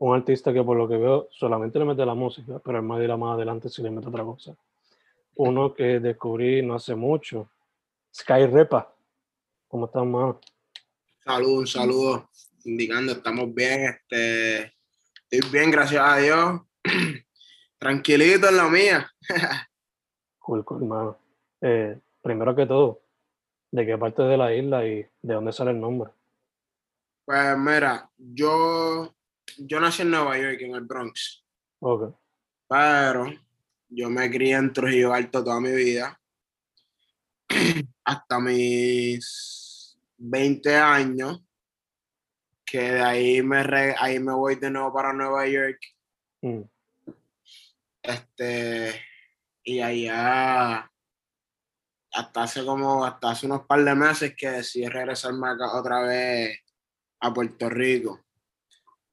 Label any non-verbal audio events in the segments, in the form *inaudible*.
un artista que por lo que veo solamente le mete la música, pero él me dirá más adelante si le mete otra cosa. Uno que descubrí no hace mucho, Sky Repa. ¿Cómo estás, mano? Saludos, un saludo, indicando, estamos bien, este, estoy bien, gracias a Dios. *clears throat* Tranquilito en la mía. *laughs* cool, cool, mano. Eh, primero que todo, ¿de qué parte de la isla y de dónde sale el nombre? Pues mira, yo, yo nací en Nueva York, en el Bronx. Ok. Pero yo me crié en Trujillo Alto toda mi vida. *clears throat* Hasta mis 20 años. Que de ahí me, re- ahí me voy de nuevo para Nueva York. Mm, Este, y allá, hasta hace como, hasta hace unos par de meses que decidí regresarme acá otra vez a Puerto Rico.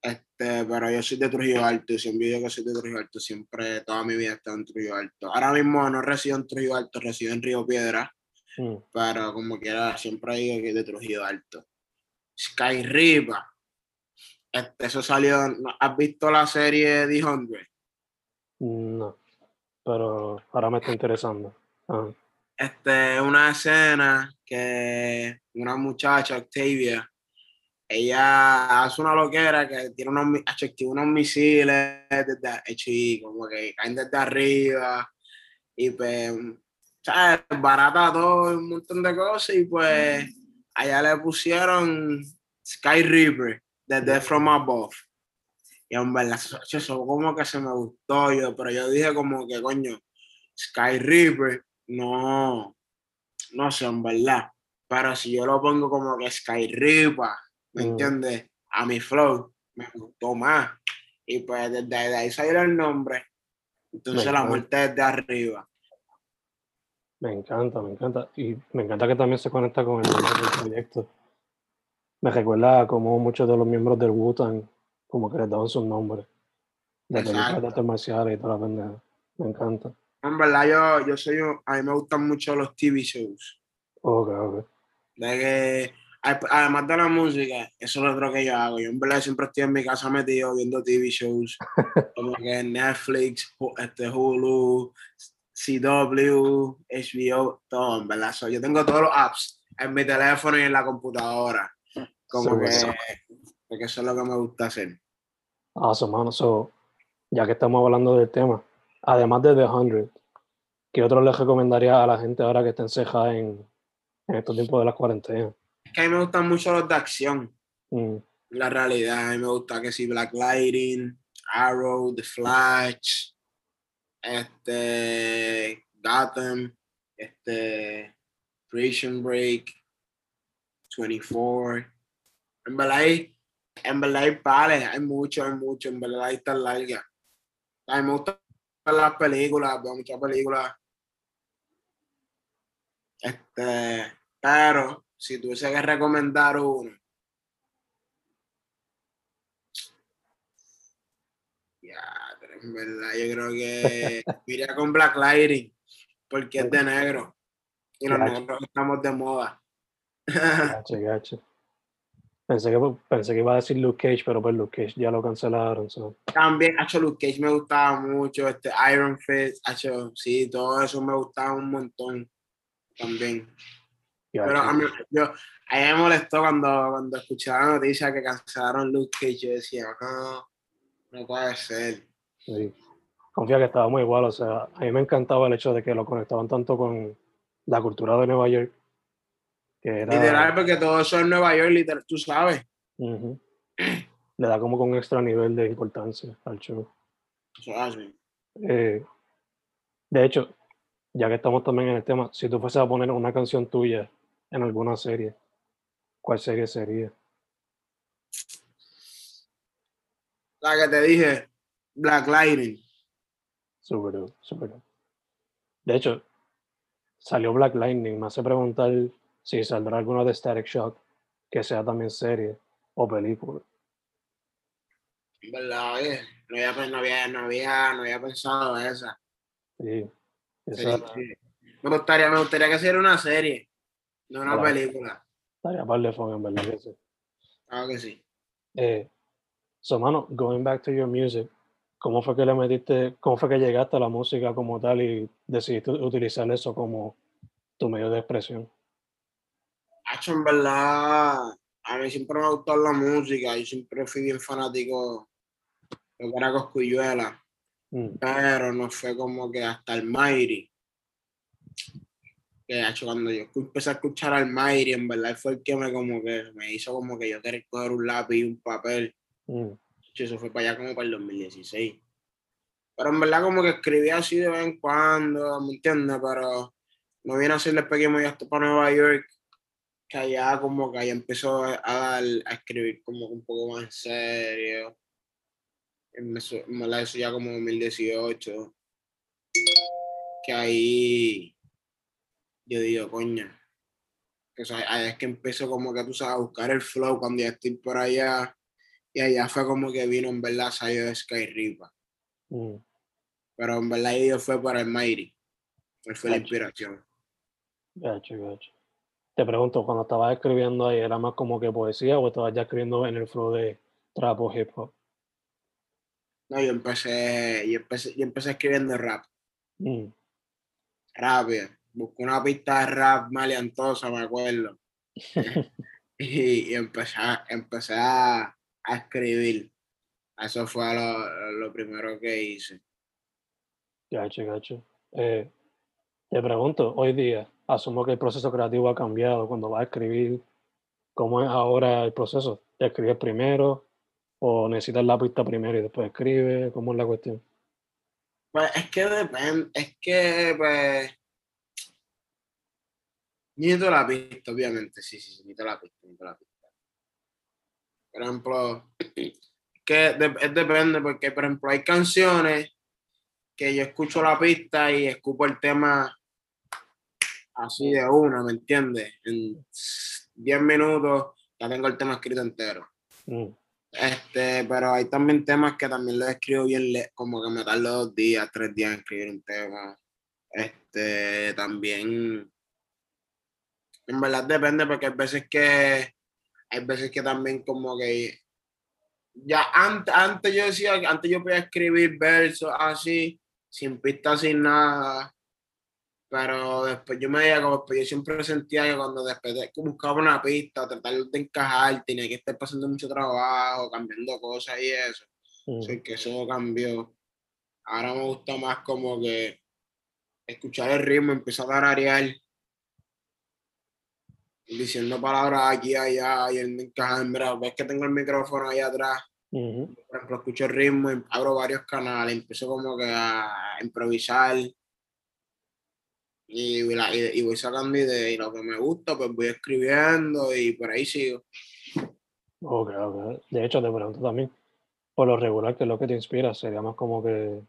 Este, pero yo soy de Trujillo Alto y siempre digo que soy de Trujillo Alto, siempre, toda mi vida he estado en Trujillo Alto. Ahora mismo no resido en Trujillo Alto, resido en Río Piedra, mm. pero como quiera, siempre digo que es de Trujillo Alto. Sky Riva. Este, eso salió. ¿has visto la serie The 100? No, pero ahora me está interesando. Este, una escena que una muchacha, Octavia, ella hace una loquera que tiene unos, activa unos misiles desde, hecho, y como que caen desde arriba y pues, ¿sabes? Barata todo, un montón de cosas y pues allá le pusieron Sky Reaper, desde From Above. Y en verdad, eso, eso como que se me gustó yo, pero yo dije como que, coño, Sky Reaper, no, no sé, en verdad. Pero si yo lo pongo como que Sky Reaper, ¿me Mm. entiendes? A mi flow, me gustó más. Y pues desde, ahí salió el nombre. Entonces Me la muerte desde arriba. me encanta, me encanta. Y me encanta que también se conecta con el proyecto. Me recuerda como muchos de los miembros del Wu-Tang, como que les daban sus nombres. De películas de artes marciales y toda la pendeja. Me encanta. En verdad, yo, yo soy, un- a mí me gustan mucho los TV shows. Ok, ok. De que, además de la música, eso es lo otro que yo hago. Yo en verdad siempre estoy en mi casa metido viendo TV shows, *laughs* como que Netflix, este, Hulu, CW, HBO, todo, en verdad. So, yo tengo todos los apps en mi teléfono y en la computadora. Como que, porque eso es lo que me gusta hacer. Awesome, mano. So, ya que estamos hablando del tema, además de The 100, ¿qué otro le recomendaría a la gente ahora que está encejada en, en estos tiempos de las cuarentenas? Que a mí me gustan mucho los de acción. Mm, la realidad. A mí me gusta que si Black Lightning, Arrow, The Flash, este, Gotham, este, Prison Break, 24. En verdad hay, en verdad hay pares, hay mucho, hay mucho, en verdad hay tan larga. A mí me gustan las películas, veo muchas películas. Este, pero si tuviese que recomendar uno, ya, En verdad, yo creo que *laughs* iría con Black Lightning, porque es de negro. Y los Gacho. negros estamos de moda. Gacho, gacho. Pensé que, pensé que iba a decir Luke Cage, pero pues Luke Cage ya lo cancelaron. so. También, hecho Luke Cage me gustaba mucho, este Iron Fist, hecho, sí, todo eso me gustaba un montón también. Pero a mí, yo, a mí me molestó cuando, cuando escuché la noticia que cancelaron Luke Cage. Yo decía, no, no puede ser. Sí. Confía que estaba muy igual, o sea, a mí me encantaba el hecho de que lo conectaban tanto con la cultura de Nueva York, que era... Literal, porque todo eso en Nueva York, literal, tú sabes. Le da como con un extra nivel de importancia al show. Eso es. Eh, de hecho, ya que estamos también en el tema, si tú fueses a poner una canción tuya en alguna serie, ¿cuál serie sería? La que te dije, Black Lightning. Super dope. De hecho, salió Black Lightning. Me hace preguntar si saldrá alguna de Static Shock que sea también serie o película. Verdad, oye, no había, no había, no había, no había pensado esa. Sí, Sí, esa sí. Me gustaría, me gustaría que sea una serie, no una película. estaría par de fun, en verdad que sí. Claro que sí. Eh, so, mano, going back to your music, ¿cómo fue que le metiste, cómo fue que llegaste a la música como tal y decidiste utilizar eso como tu medio de expresión? Hacho, en verdad, a mí siempre me ha gustado la música, yo siempre fui bien fanático de lo que era Coscuyuela, Mm, pero no fue como que hasta el Mighty. Que hacho, cuando yo empecé a escuchar al Mighty, en verdad fue el que me como que me hizo como que yo quería coger un lápiz y un papel. mm, Eso fue para allá como para el 2016. Pero en verdad como que escribía así de vez en cuando, ¿me entiendes? Pero no viene a ser después que me voy hasta para Nueva York, que allá como que allá empezó a, dar, a escribir como un poco más en serio. En eso, en verdad eso ya como 2018. Que ahí yo digo, coño. O sea, ahí es que empezó como que tú sabes a buscar el flow cuando ya estoy por allá. Y allá fue como que vino en verdad salió de Sky Ripa. mm. Pero en verdad ellos fue para el Mighty. Él fue la Gacho. inspiración. Gacho, gacho. Te pregunto, cuando estabas escribiendo ahí, ¿era más como que poesía o estabas ya escribiendo en el flow de trap o hip hop? No, yo empecé, yo empecé, yo empecé escribiendo rap. Mm, Rápido. Busqué una pista de rap maleantosa, me acuerdo. *laughs* y, y empecé, a, empecé a, a escribir. Eso fue lo, lo primero que hice. Gacho, gacho. Eh, te pregunto, hoy día, asumo que el proceso creativo ha cambiado cuando vas a escribir. ¿Cómo es ahora el proceso? ¿Te escribes primero o necesitas la pista primero y después escribes? ¿Cómo es la cuestión? Pues es que depende, es que pues. Necesito la pista, obviamente, sí, sí, sí, necesito la pista, necesito la pista. Por ejemplo, que de- es depende, porque por ejemplo hay canciones que yo escucho la pista y escupo el tema así de una, ¿me entiendes? En 10 minutos ya tengo el tema escrito entero. Mm, Este, pero hay también temas que también los escribo bien, como que me tardo dos días, tres días en escribir un tema. Este, también, en verdad depende, porque hay veces que, hay veces que también como que, ya antes, antes yo decía, antes yo podía escribir versos así, sin pistas, sin nada, pero después yo me veía como, después yo siempre sentía que cuando después de buscaba una pista, tratar de encajar, tenía que estar pasando mucho trabajo, cambiando cosas y eso. mm, Así que eso cambió. Ahora me gusta más como que escuchar el ritmo, empezar a tararear, diciendo palabras aquí allá, y encajar. Mira, ves que tengo el micrófono ahí atrás, por ejemplo, escucho el ritmo, abro varios canales, empiezo como que a improvisar. Y, la- y- y voy sacando ideas, y lo que me gusta, pues voy escribiendo y por ahí sigo. Ok, ok. De hecho, te pregunto también, por lo regular, ¿qué es lo que te inspira? ¿Sería más como que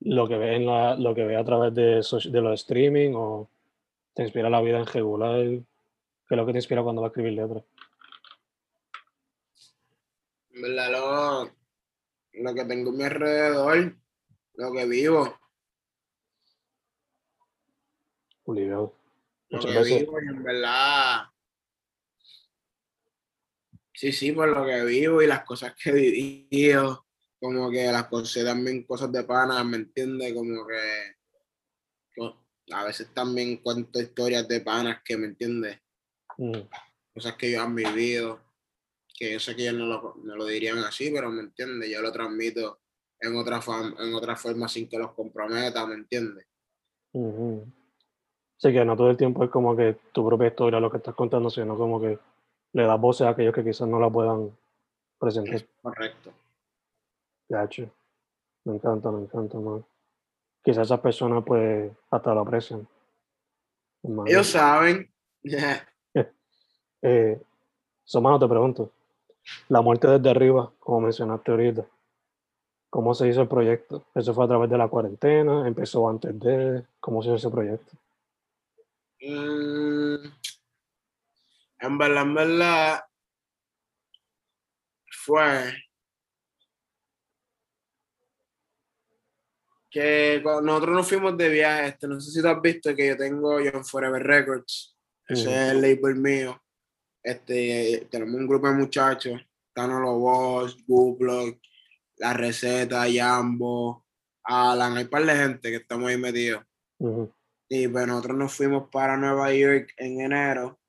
lo que ves en la, lo que ves a través de, de los streaming o te inspira la vida en regular? ¿Qué es lo que te inspira cuando vas a escribir letras? En verdad, lo, lo que tengo a mi alrededor, lo que vivo. Obligado. Lo que veces. vivo y en verdad. Sí, sí, por lo que vivo y las cosas que he vivido. Como que las cosas también, cosas de pana, ¿me entiendes? Como que. A veces también cuento historias de panas que, ¿me entiendes? Mm, Cosas que ellos han vivido. Que yo sé que ellos no lo, no lo dirían así, pero ¿me entiendes? Yo lo transmito en otra, en otra forma sin que los comprometa, ¿me entiendes? Sí, que no todo el tiempo es como que tu propia historia lo que estás contando, sino como que le das voces a aquellos que quizás no la puedan presentar. Correcto. Gacho. Me encanta, me encanta, man. Quizás esas personas, pues, hasta lo aprecian. Ellos saben. *laughs* Eh, so, mano, te pregunto. La muerte desde arriba, como mencionaste ahorita. ¿Cómo se hizo el proyecto? ¿Eso fue a través de la cuarentena? ¿Empezó antes de...? ¿Cómo se hizo ese proyecto? Mm, en verdad, en verdad, fue que cuando nosotros nos fuimos de viaje, este, no sé si tú has visto que yo tengo John Forever Records, ese es el label mío. Este, tenemos un grupo de muchachos, Tano Lobos, Google, La Receta, Jambo, Alan, hay un par de gente que estamos ahí metidos. Y pues nosotros nos fuimos para Nueva York en enero.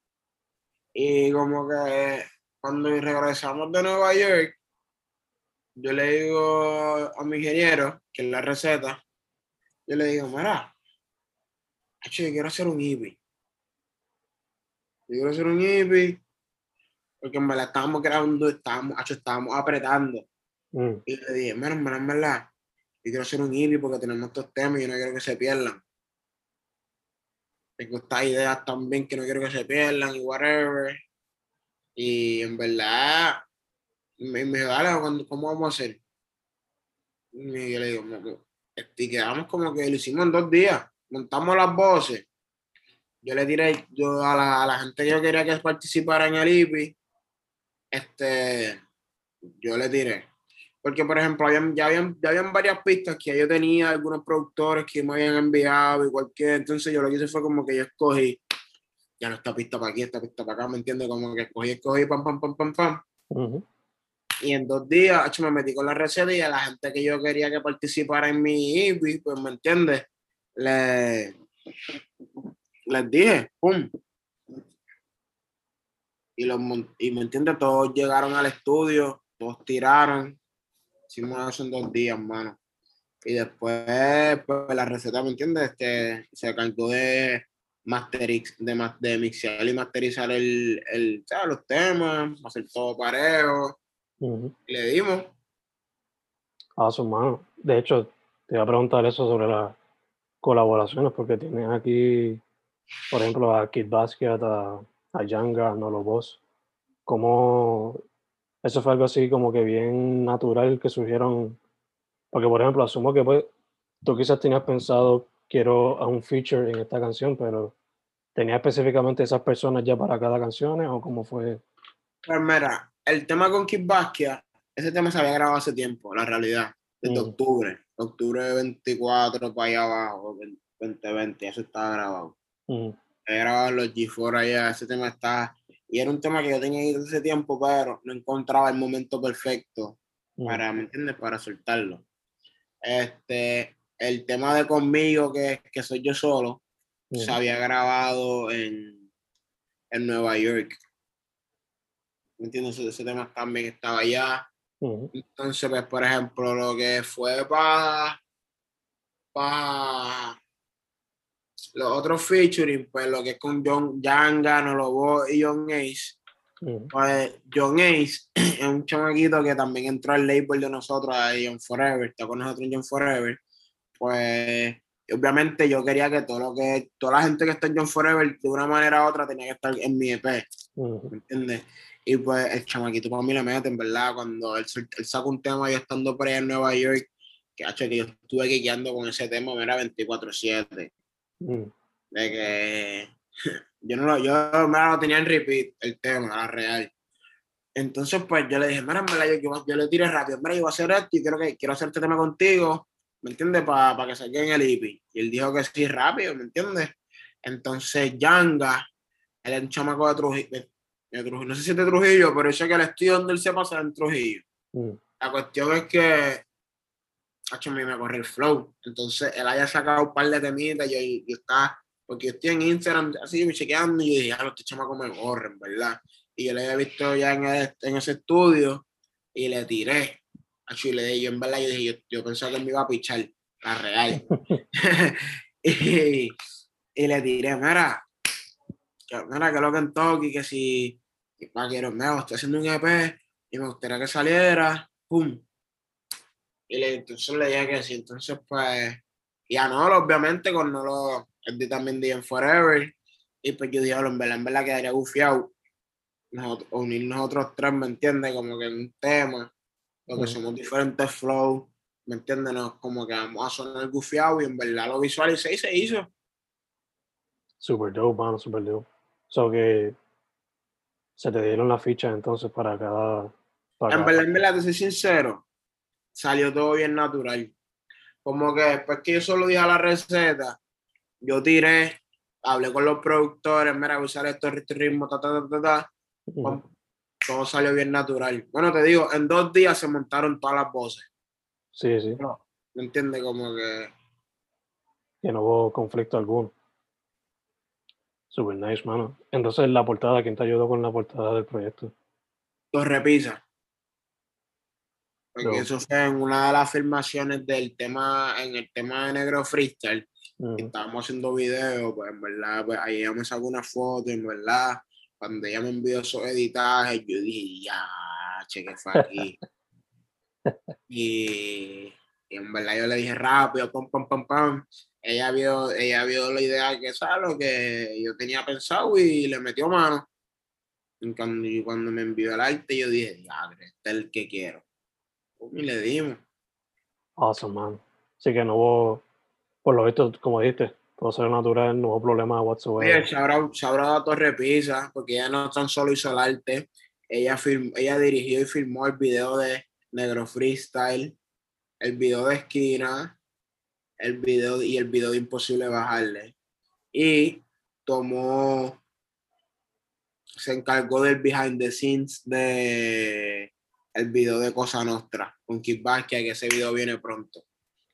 Y como que cuando regresamos de Nueva York, yo le digo a mi ingeniero, que es la receta, yo le digo, mira, yo quiero hacer un EP. Yo quiero hacer un EP, porque en verdad estábamos grabando, estábamos, estábamos apretando. mm, Y le dije, mira, en verdad, en verdad, yo quiero hacer un EP porque tenemos estos temas y yo no quiero que se pierdan. Tengo estas ideas también que no quiero que se pierdan y whatever. Y en verdad, me, me dijo, dale, ¿cuándo- ¿cómo vamos a hacer? Y yo le digo, "No, no". Este, y quedamos como que lo hicimos en dos días. Montamos las voces. Yo le tiré yo a, la, a la gente que yo quería que participara en el IPI. Este, yo le tiré. Porque, por ejemplo, habían, ya, habían, ya habían varias pistas que yo tenía, algunos productores que me habían enviado y cualquier. Entonces, yo lo que hice fue como que yo escogí, ya no esta pista para aquí, esta pista para acá, ¿me entiendes? Como que escogí, escogí, pam, pam, pam, pam, pam. ujú, Y en dos días, hecho, me metí con la receta y a la gente que yo quería que participara en mi IPI, pues, ¿me entiendes? Le, les dije, ¡pum! Y, los, y me entiendes, todos llegaron al estudio, todos tiraron. Hicimos eso en dos días, mano. Y después, pues la receta, ¿me entiendes? Este, se encargó de, masterix, de, de mixear y masterizar el, el, ¿sabes? los temas, hacer todo parejo. Y le dimos. Ah, su mano. De hecho, te iba a preguntar eso sobre las colaboraciones, porque tienes aquí, por ejemplo, a Kid Basket, a, a Yanga, a Nolo Boss. ¿Cómo eso fue algo así como que bien natural que surgieron? Porque, por ejemplo, asumo que pues, tú quizás tenías pensado, quiero a un feature en esta canción, pero ¿tenías específicamente esas personas ya para cada canción o cómo fue? Pues mira, el tema con Kid Basquiat, ese tema se había grabado hace tiempo, la realidad, desde Mm. octubre, octubre 24 para allá abajo, 2020, eso estaba grabado. He grabado los G4 allá, ese tema está, y era un tema que yo tenía ahí desde ese tiempo, pero no encontraba el momento perfecto para, ¿me entiendes? Para soltarlo. Este, el tema de conmigo, que, que soy yo solo, se había grabado en, en Nueva York. ¿Me entiendes? Ese, ese tema también estaba allá. Entonces, pues, por ejemplo, lo que fue para pa los otros featuring, pues lo que es con John Yanga, Nolobo y John Ace, mm, pues John Ace *clears throat* es un chamaquito que también entró al label de nosotros, a John Forever, está con nosotros en John Forever, pues obviamente yo quería que todo lo que, toda la gente que está en John Forever de una manera u otra tenía que estar en mi EP, mm, ¿me entiendes? Y pues el chamaquito para mí le mete, en verdad, cuando él, él saca un tema yo estando por allá en Nueva York, que, hacho, que yo estuve guiando con ese tema, era 24-7, mm, de que *laughs* yo no lo, yo me lo tenía en repeat, el tema, la real. Entonces, pues yo le dije, mira, yo, yo, yo le tiré rápido, mira, yo voy a hacer esto y quiero, que, quiero hacer este tema contigo, ¿me entiendes? Para que salga en el IP. Y él dijo que sí, rápido, ¿me entiendes? Entonces, Yanga, él es un chamaco de Trujillo, de Trujillo, no sé si es de Trujillo, pero yo sé que el estudio donde él se pasa es en Trujillo. Mm. La cuestión es que, hecho, a mí me corre el flow. Entonces, él haya sacado un par de temitas y yo, yo estaba, porque yo estoy en Instagram así, me chequeando y yo dije, ah, los chamacos me corren, ¿verdad? Y yo le había visto ya en, el- en ese estudio y le tiré. Acho, y le dije, yo en verdad, yo dije, yo, yo pensaba que él me iba a pichar, la real. *laughs* *laughs* y, y le tiré, mira, que, mira, que lo que en Toki, que si, que quiero, mira, estoy haciendo un EP y me gustaría que saliera, pum. Y le, entonces le dije que sí, entonces pues, y a Nolo, obviamente, con Nolo, él también dije en Forever, y pues yo dije, "Diablo, en verdad, en verdad quedaría gufiado nosotros, unir nosotros tres, ¿me entiendes? Como que en un tema, porque Mm. somos diferentes flows, ¿me entiendes? Nos- como que vamos a sonar gufiado y en verdad lo visualicé y se hizo. Super dope, mano, super dope. So que se te dieron las fichas entonces para cada. Para En cada verdad, en verdad, te soy sincero, salió todo bien natural. Como que después que yo solo dije la receta, yo tiré, hablé con los productores, mira, voy a usar estos ritmos, ta, ta, ta, ta, ta, Ujú. pum, todo salió bien natural. Bueno, te digo, en dos días se montaron todas las voces, Sí, sí, ¿me entiendes? Como que que no hubo conflicto alguno. Super nice, mano. Entonces, la portada, ¿quién te ayudó con la portada del proyecto? los repisa. Porque eso fue en una de las filmaciones del tema, en el tema de Negro Freestyle, estábamos haciendo videos, pues en verdad, pues ahí ella me sacó una foto, en verdad, cuando ella me envió esos editajes, yo dije, ya, che, que fue aquí. *laughs* y, y en verdad yo le dije rápido, pam, pam, pam, pam. Ella vio, ella vio la idea que, ¿sabes? Lo que yo tenía pensado y le metió mano. Y cuando, y cuando me envió el arte, yo dije, diadre, este es el que quiero. Y le dimos. Awesome, man. Así que no hubo, por lo visto, como dijiste, todo salió natural, no hubo problema whatsoever. Shaura, Shaura a Torre Pisa, porque ella no tan solo hizo el arte, ella, film- ella dirigió y filmó el video de Negro Freestyle, el video de Esquina, el video y el video de Imposible Bajarle. Y tomó, se encargó del behind the scenes de el video de Cosa Nostra con Kid Vázquez, que ese video viene pronto.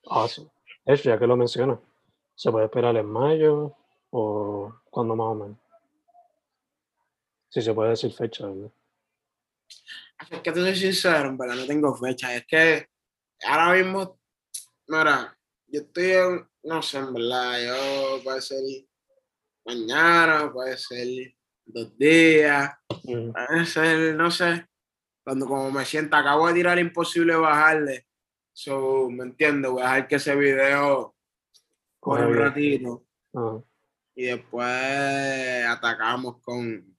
Awesome. Eso, ya que lo mencionas, ¿se puede esperar en mayo o cuándo más o menos? Si se puede decir fecha, ¿verdad? Es que te soy sincero, verdad no tengo fecha. Es que ahora mismo, mira, yo estoy en, no sé, en verdad, yo puede ser mañana, puede ser dos días, puede ser, no sé, cuando como me sienta, acabo de tirar imposible bajarle. So, ¿me entiendes? Voy a dejar que ese video un Coge bien. ratito Ajá. y después atacamos con,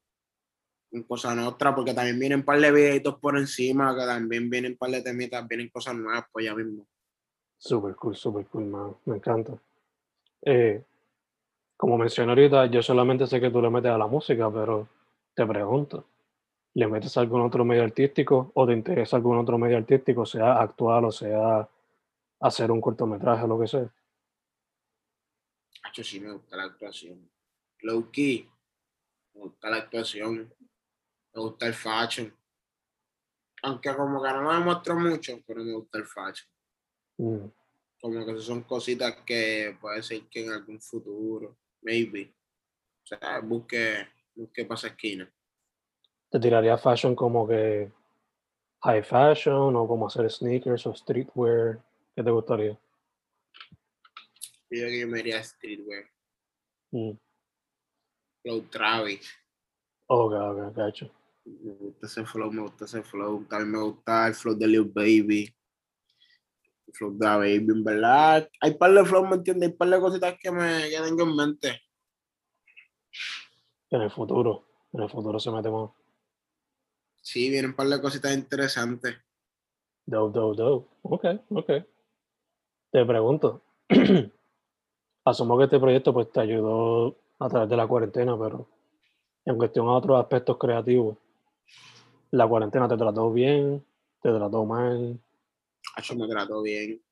con Cosa Nostra, porque también vienen un par de videitos por encima, que también vienen un par de temitas, vienen cosas nuevas, pues ya mismo. Super cool, super cool, man. Me encanta. Eh, como mencioné ahorita, yo solamente sé que tú le metes a la música, pero te pregunto, ¿le metes a algún otro medio artístico o te interesa algún otro medio artístico, sea actual o sea hacer un cortometraje o lo que sea? Hacho, sí me gusta la actuación. Low key, me gusta la actuación, me gusta el fashion. Aunque como que no lo demuestro mucho, pero me gusta el fashion. Mm, Como que son cositas que puede ser que en algún futuro, maybe. O sea, busque, busque para esa esquina. ¿Te tiraría fashion como que high fashion o como hacer sneakers o streetwear? ¿Qué te gustaría? Yo creo que yo me iría streetwear. Mm, Flow Travis. Ok, ok, gacho. Me gusta ese flow, me gusta ese flow. También me gusta el flow de Lil Baby. El flow de la Baby, en verdad. Hay par de flow, ¿me entiendes? Hay par de cositas que me que tengo en mente. En el futuro, en el futuro se mete más. Sí, vienen un par de cositas interesantes. Dope, dope, dope. Ok, ok. Te pregunto, *clears throat* asumo que este proyecto pues te ayudó a través de la cuarentena, pero en cuestión a otros aspectos creativos, ¿La cuarentena te trató bien? ¿Te trató mal? Hacho me trató bien.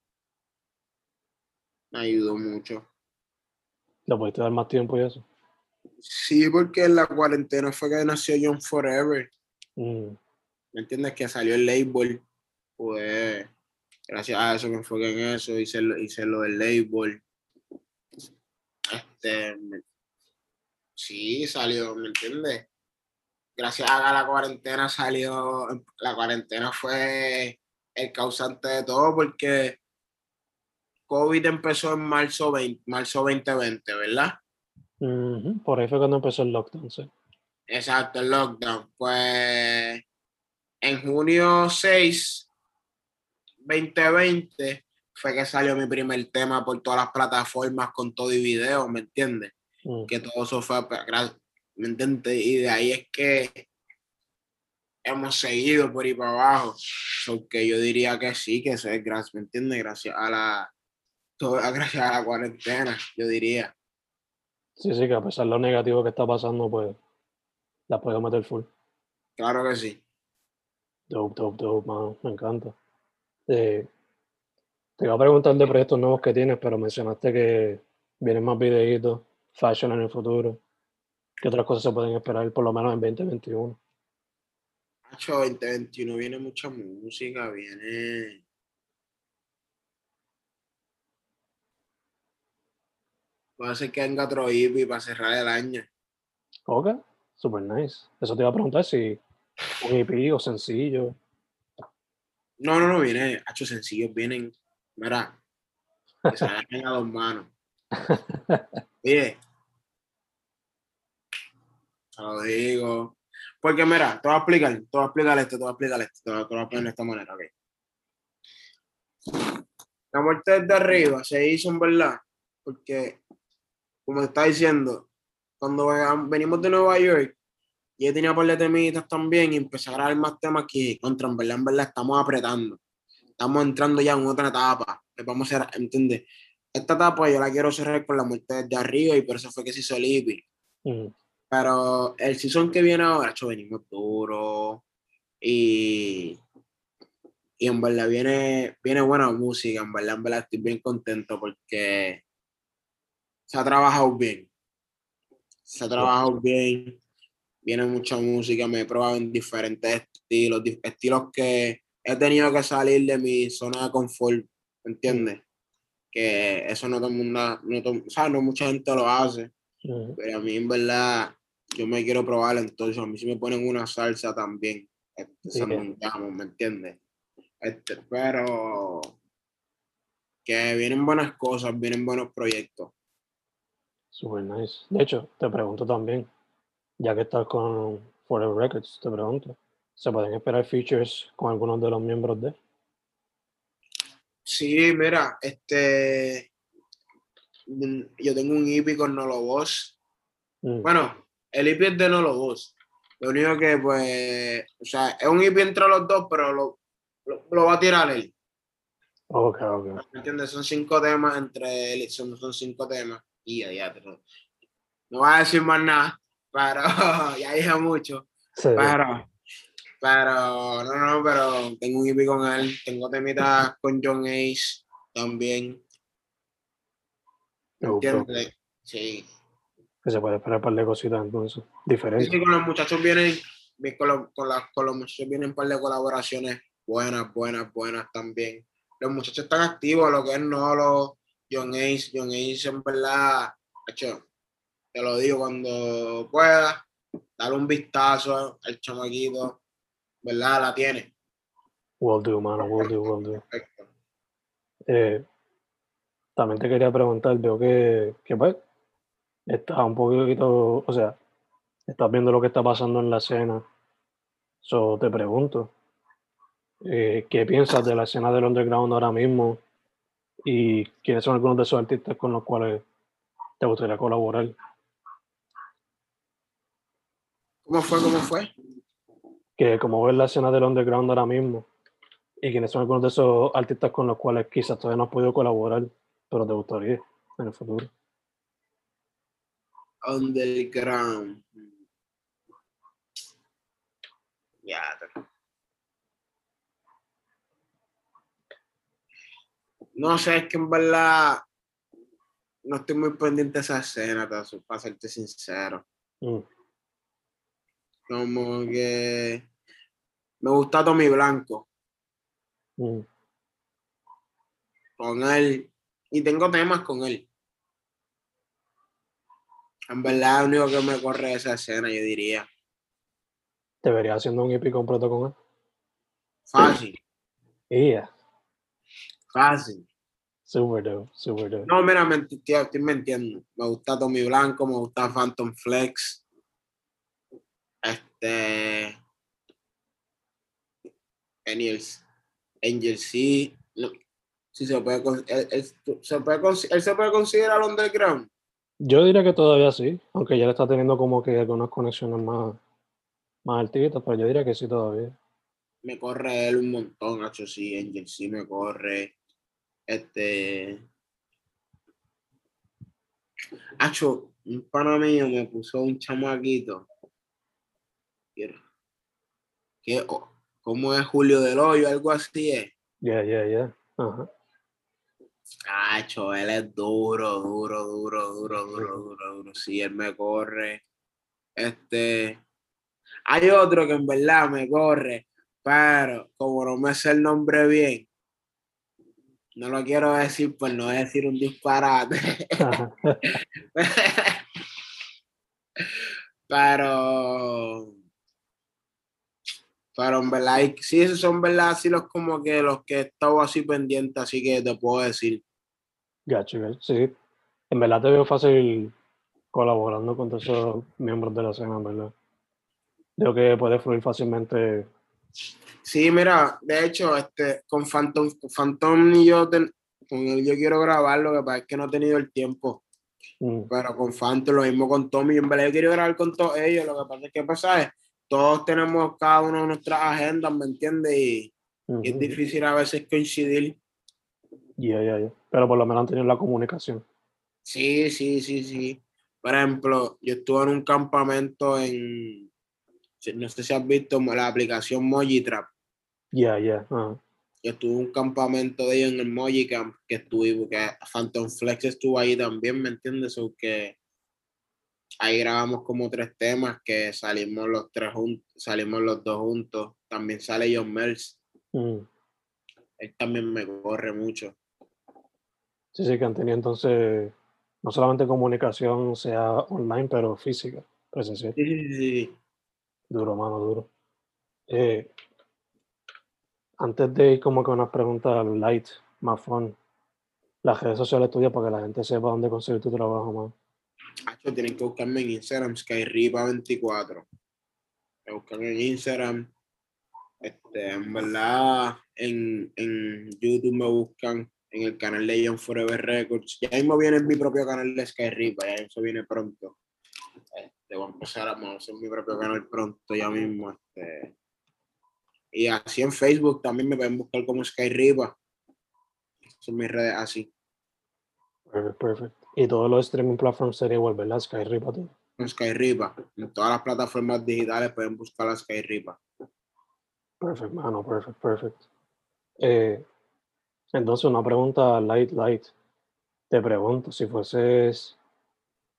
Me ayudó mucho. ¿Le pudiste dar más tiempo y eso? Sí, porque en la cuarentena fue que nació John Forever. Mm, ¿Me entiendes? Que salió el label. Pues gracias a eso me enfoqué en eso, hice, lo- hice lo del label. Este, me- sí, salió, ¿me entiendes? Gracias a la cuarentena salió, la cuarentena fue el causante de todo porque COVID empezó en marzo, 20, marzo 2020, ¿verdad? ujú, Por ahí fue cuando empezó el lockdown, sí. Exacto, el lockdown. Pues en junio 6, 2020, fue que salió mi primer tema por todas las plataformas con todo y video, ¿me entiendes? Mm, Que todo eso fue, pues, ¿me entiendes? Y de ahí es que hemos seguido por ahí para abajo. So que yo diría que sí, que eso es gracias, ¿me entiendes? Gracias a la, todo, gracias a la cuarentena, yo diría. Sí, sí, que a pesar de lo negativo que está pasando, pues la puedo meter full. Claro que sí. Dope, dope, dope, mano. Me encanta. Eh, te iba a preguntar de proyectos nuevos que tienes, pero mencionaste que vienen más videitos, fashion en el futuro. ¿Qué otras cosas se pueden esperar por lo menos en 2021? Hacho, 2021 viene mucha música, viene. Puede ser que venga otro hippie para cerrar el año. Ok, super nice. Eso te iba a preguntar si un EP o sencillo. No, no, no, viene. Hacho, sencillos vienen. Mira, que se a dos manos. *laughs* Oye, te lo digo. Porque mira, te voy a explicar, te voy a explicar esto, te voy a explicar esto, te voy a, explicar de esta manera, ok. La muerte desde arriba se hizo en verdad, porque, como te está diciendo, cuando venimos de Nueva York, yo tenía par de temitas también y empecé a grabar más temas que, contra, en verdad, en verdad, estamos apretando. Estamos entrando ya en otra etapa, vamos a hacer, ¿entiendes? Esta etapa yo la quiero cerrar con la muerte desde arriba y por eso fue que se hizo el EP. Mm, Pero el season que viene ahora, hecho, venimos duro. Y, y en verdad viene, viene buena música. En verdad, en verdad estoy bien contento porque se ha trabajado bien. Se ha trabajado bien. Viene mucha música. Me he probado en diferentes estilos. Estilos que he tenido que salir de mi zona de confort. ¿Entiendes? Que eso no todo el mundo, no, todo- o sea, no mucha gente lo hace. mm, Pero a mí, en verdad, yo me quiero probar, entonces a mí si me ponen una salsa también, se que- montamos, ¿me entiendes? Este, pero que vienen buenas cosas, vienen buenos proyectos. Super nice. De hecho, te pregunto también, ya que estás con Forever Records, te pregunto, ¿se pueden esperar features con algunos de los miembros de? Sí, mira, este, mm, yo tengo un EP con Nolo Boss. Mm, Bueno, el EP es de Nolo Boss. Lo único que, pues, o sea, es un EP entre los dos, pero lo, lo, lo va a tirar él. ok, ok. ¿Me entiendes? Son cinco temas entre él, son, son cinco temas. Y ya, pero no voy a decir más nada, pero *laughs* ya dije mucho. Sí, Pero, pero, no, no, pero tengo un EP con él, tengo temitas con John Ace también. Sí. que se puede esperar un par de cositas entonces, diferentes. sí, con los muchachos vienen, vi- con los, con los muchachos vienen un par de colaboraciones buenas, buenas, buenas también. Los muchachos están activos, lo que es Nolo, John Ace, John Ace en verdad, hecho, te lo digo cuando pueda, dale un vistazo al chamaquito, ¿verdad? La tiene. Will do, mano, will do, will do. Perfecto. Eh, también te quería preguntar, veo que, que pues, estás un poquito, o sea, estás viendo lo que está pasando en la escena. So, te pregunto, eh, ¿qué piensas de la escena del underground ahora mismo? ¿Y quiénes son algunos de esos artistas con los cuales te gustaría colaborar? ¿Cómo fue? ¿Cómo fue? Que como ves la escena del underground ahora mismo, y quiénes son algunos de esos artistas con los cuales quizás todavía no has podido colaborar, pero te gustaría en el futuro. Underground. Ya. No sé, es que en verdad no estoy muy pendiente de esa escena, para serte sincero. Mm, Como que me gusta Tommy Blanco mm. con él y tengo temas con él. En verdad, lo único que me corre es esa escena, yo diría. Debería haciendo un EP completo con él. Fácil, Yeah. Fácil. Super dope, super dope. No, mira, me, tío, estoy mintiendo. Me gusta Tommy Blanco, me gusta Phantom Flex. Este. Angels, Angel C. No, sí, se puede, él, él- se puede, él se puede considerar underground. Yo diría que todavía sí, aunque ya le está teniendo como que algunas conexiones más, más altitas, pero yo diría que sí todavía. Me corre él un montón, Nacho, sí. Angel C me corre. Este. Hacho, un pana mío me puso un chamaquito. O- ¿Cómo es Julio del Hoyo? Algo así es. Yeah, yeah, yeah. Ajá. Hacho, él es duro, duro, duro, duro, duro, duro, duro. Sí, él me corre. Este. Hay otro que en verdad me corre, pero como no me sé el nombre bien, no lo quiero decir por no decir un disparate. *laughs* Pero pero en verdad sí esos son verdad así los como que los que he estado así pendientes así que te puedo decir Gacho, gacho. Sí. En verdad te veo fácil colaborando con todos esos miembros de la escena, en verdad. Creo que puede fluir fácilmente. Sí mira de hecho este con Phantom Phantom y yo ten- con él yo quiero grabar lo que pasa es que no he tenido el tiempo Mm, pero con Phantom lo mismo con Tommy en verdad yo quiero grabar con todos ellos lo que pasa es que pasa es todos tenemos cada uno de nuestras agendas me entiendes y, y es ujú. difícil a veces coincidir Yeah, yeah, yeah. Pero por lo menos han tenido la comunicación. Sí, sí, sí, sí. Por ejemplo, yo estuve en un campamento en, no sé si has visto la aplicación Mojitrap. Yeah, yeah. ajá. Yo estuve en un campamento de ellos en el Moji Camp que estuve, porque Phantom Flex estuvo ahí también, ¿me entiendes? O que ahí grabamos como tres temas que salimos los tres juntos, salimos los dos juntos. También sale John Mills, Mm. él también me corre mucho. Sí, sí, que han tenido entonces no solamente comunicación sea online, pero física, presencial. Sí, sí, sí. Duro, mano, duro. Eh, antes de ir como que unas preguntas light, más fun, las redes sociales tuyas para que la gente sepa dónde conseguir tu trabajo, más. Hacho, tienen que buscarme en Instagram, SkyRipa24. Me buscan en Instagram. Este, en verdad, en, en YouTube me buscan en el canal de Young Forever Records. Ya mismo viene mi propio canal de SkyRipa, ya eso viene pronto. Este, voy a empezar a hacer mi propio canal pronto ya mismo. Este. Y así en Facebook también me pueden buscar como SkyRipa. Son mis redes así. Perfect, perfect. Y todos los streaming platforms sería igual, ¿verdad? Skyrim para ti. con Skyripa. En todas las plataformas digitales pueden buscar a Skyripa. Perfect, mano, perfect, perfect. Eh, entonces, una pregunta light, light. Te pregunto, si fueses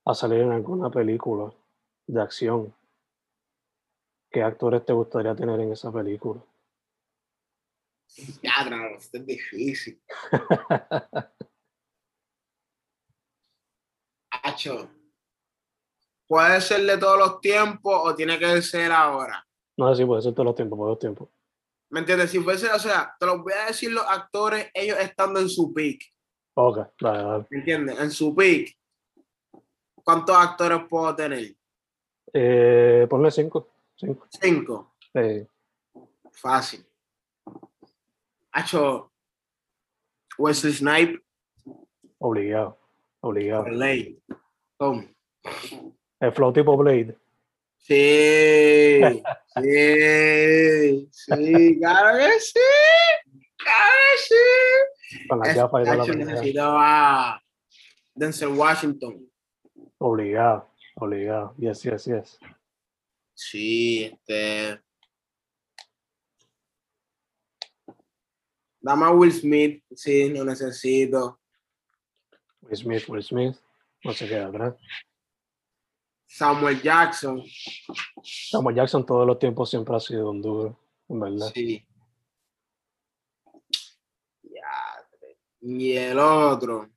a salir en alguna película de acción, ¿qué actores te gustaría tener en esa película? Ya, no, esto es difícil. *laughs* Hacho. ¿Puede ser de todos los tiempos o tiene que ser ahora? No sé si puede ser todos los tiempos, por los tiempos. ¿Me entiendes? Si fuese, o sea, te los voy a decir los actores, ellos estando en su peak. Ok, dale, dale. ¿Me entiendes? En su peak. ¿Cuántos actores puedo tener? Eh, ponle cinco. Cinco. Cinco. Eh, Fácil. Hacho. Wesley Snipe, obligado. Obligado. ley. Tom. El flow tipo Blade. Sí, *laughs* sí, sí, claro que sí, claro que sí. Con Es- la Hacho, pendeja. necesito a Denzel Washington. Obligado, obligado. Y así, así es. Sí, este. Dame a Will Smith, sí, lo necesito. Will Smith, Will Smith, no se queda atrás. Samuel Jackson. Samuel Jackson todos los tiempos siempre ha sido un duro, en verdad. Sí. Y el otro.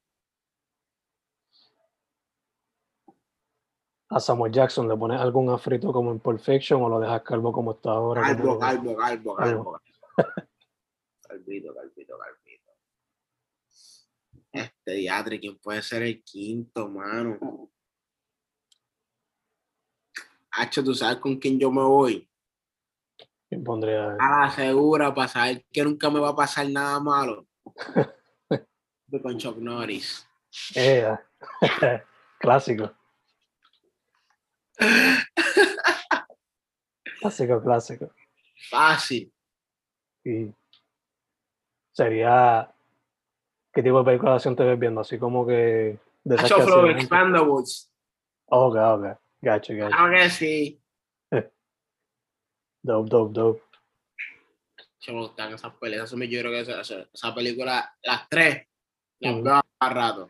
A Samuel Jackson le pones algún afrito como en Pulp Fiction o lo dejas calvo como está ahora. Calvo, como- calvo, calvo, Calvo. calvo. Calvito, calvito, calvito. Este diatre, ¿quién puede ser el quinto, mano? Hacho, ¿tú sabes con quién yo me voy? ¿Quién pondría? A la segura para saber que nunca me va a pasar nada malo. *laughs* Con Chuck Norris. Eh, *laughs* clásico. Clásico, clásico. Fácil. Y sería. ¿Qué tipo de película de acción te ves viendo? Así como que. De esas que antes. Expandables. Ok, ok. Gacho, gacho. Claro que sí. *laughs* Dope, dope, dope. Yo me gustan esas peleas. Eso me yo creo que esa, esa- película, las tres, las veo a rato.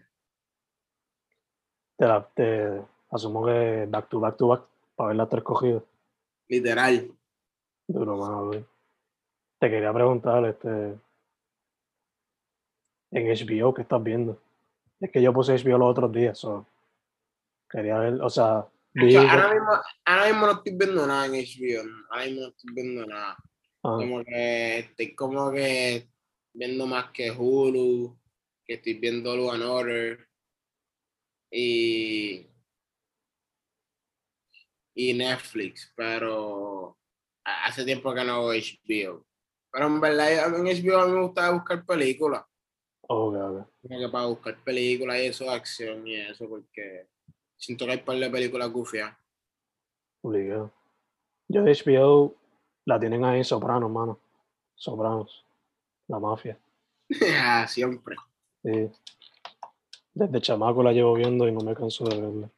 Te, la- te asumo que back to back to back para ver las tres cogidas. Literal. Duro, mano, güey. Te quería preguntar, este. En HBO, ¿qué estás viendo? Es que yo puse HBO los otros días, so, Quería ver, o sea, vi. Ahora, mismo, ahora mismo no estoy viendo nada en HBO. Ahora mismo no estoy viendo nada. ah, Como que estoy como que viendo más que Hulu, que estoy viendo Law and Order y, y Netflix, pero ha- hace tiempo que no veo HBO. Pero en verdad a mí en HBO a mí me gusta buscar películas, ok, ok. como que para buscar películas y eso, acción y eso, porque siento que hay un par de películas gufias. Obligado. Yo de HBO la tienen ahí Sopranos, mano. Sopranos. La mafia. *laughs* Ah, Siempre. Sí. Desde chamaco la llevo viendo y no me canso de verla.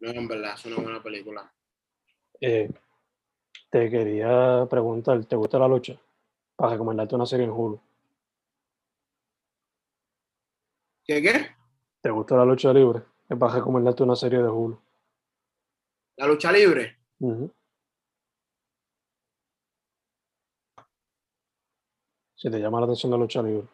No, en verdad, es una buena película. Eh, te quería preguntar, ¿te gusta la lucha? Para recomendarte una serie en Hulu. ¿Qué qué? ¿Te gusta la lucha libre? Es para recomendarte una serie de Hulu. La lucha libre. Ujú. Si te llama la atención la lucha libre.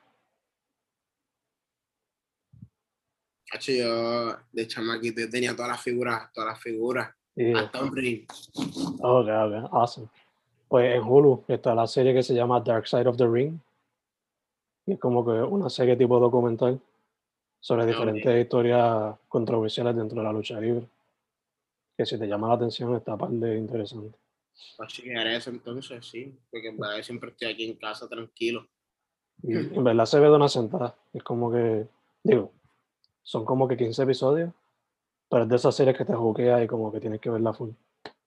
Yo de chamaquito yo tenía todas las figuras, todas las figuras. Y, Hasta un ring. ok, ok, awesome. Pues en Hulu está la serie que se llama Dark Side of the Ring. Y es como que una serie tipo documental sobre diferentes historias controversiales dentro de la lucha libre. Que si te llama la atención está par de interesante. Para chequear eso entonces, sí. Porque en verdad siempre estoy aquí en casa tranquilo. Y en verdad se ve de una sentada. Es como que, digo, son como que 15 episodios, pero es de esas series que te juquea y como que tienes que verla full.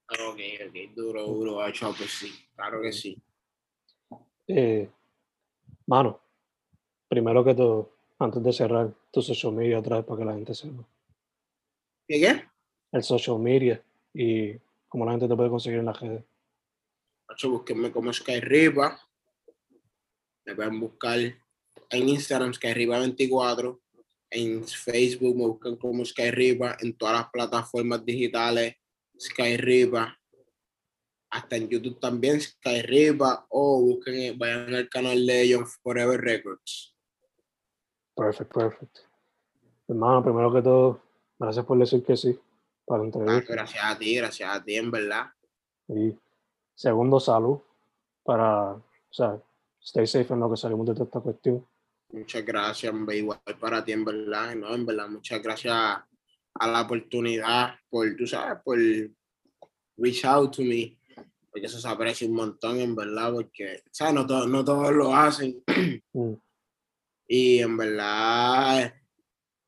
Ok, ok, duro, duro, hacho, pues sí, claro que sí. Eh, mano, primero que todo, antes de cerrar tu social media otra vez para que la gente sepa. ¿Qué qué? El social media y cómo la gente te puede conseguir en las redes. Hacho, búsquenme como Skyripa. Me pueden buscar en Instagram Skyripa24. En Facebook me buscan como Skyripa. En todas las plataformas digitales Skyripa. Hasta en YouTube también Skyripa. O busquen, vayan al canal de John Forever Records. Perfect, perfect. Hermano, primero que todo, gracias por decir que sí para Ah, entrevista. gracias a ti, gracias a ti, en verdad. Y segundo, salud para, o sea, stay safe en lo que salimos de toda esta cuestión. Muchas gracias, hombre, igual para ti, en verdad, ¿no? En verdad, muchas gracias a la oportunidad por, tú sabes, por reach out to me, porque eso se aprecia un montón, en verdad, porque, ¿sabes? No, to- no todos lo hacen. Mm, Y en verdad,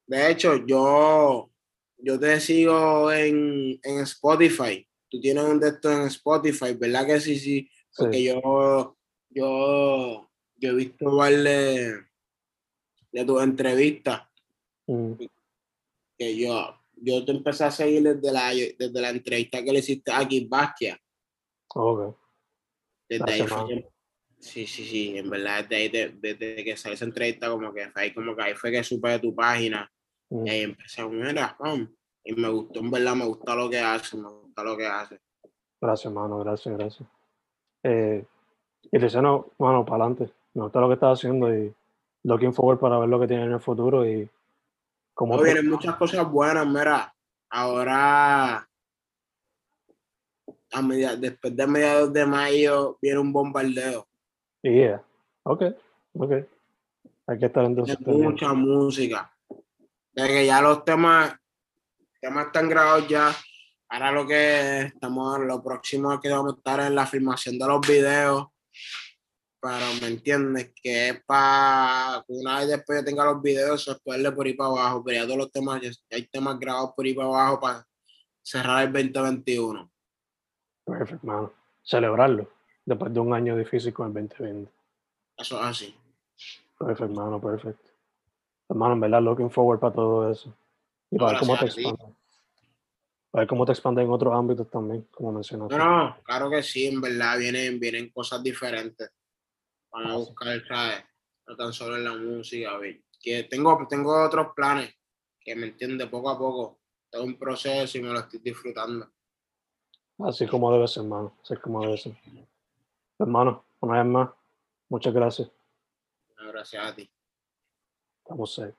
de hecho, yo, yo te sigo en, en Spotify. Tú tienes un estos en Spotify, ¿verdad que sí, sí? Porque sí. yo, yo, yo he visto varias de tus entrevistas Mm, que yo, yo te empecé a seguir desde la, desde la entrevista que le hiciste a Kid Bastia. ok. Desde ahí, fue mano. Sí, sí, sí, en verdad desde, ahí, de- desde que salió esa entrevista como que fue ahí, como que ahí fue que supe de tu página Mm, y ahí empecé a mira, pam, y me gustó, en verdad, me gusta lo que hace, me gusta lo que hace. Gracias, hermano, gracias, gracias. Eh, y te deseo, mano, para adelante. Me gusta lo que estás haciendo y looking forward para ver lo que tienes en el futuro y cómo No, vienen muchas cosas buenas, mira, ahora, a media- después de mediados de mayo, viene un bombardeo. Yeah. Ok, ok. Hay que estar entonces Hay mucha música. De que ya los temas, temas están grabados ya. Ahora lo que estamos, lo próximo es que vamos a estar en la filmación de los videos. Pero me entiendes que es para una vez después yo tenga los videos, poderle por ahí para abajo. Pero ya todos los temas, ya hay temas grabados por ahí para abajo para cerrar el 2021. Perfecto, hermano. Celebrarlo después de un año difícil con el 2020. Eso es así. Perfecto, hermano, perfecto. Hermano, en verdad, looking forward para todo eso. Y para ver cómo te a expandes. Para ver cómo te expandes en otros ámbitos también, como mencionaste. No, no, claro que sí, en verdad vienen, vienen cosas diferentes. Vamos a buscar, ¿sabes? No tan solo en la música, ver. Que tengo, tengo otros planes que me entiende poco a poco. Todo un proceso y me lo estoy disfrutando. Así como debe ser, hermano. Así como debe ser. Hermano, una vez más, muchas gracias. Gracias a ti. Estamos safe.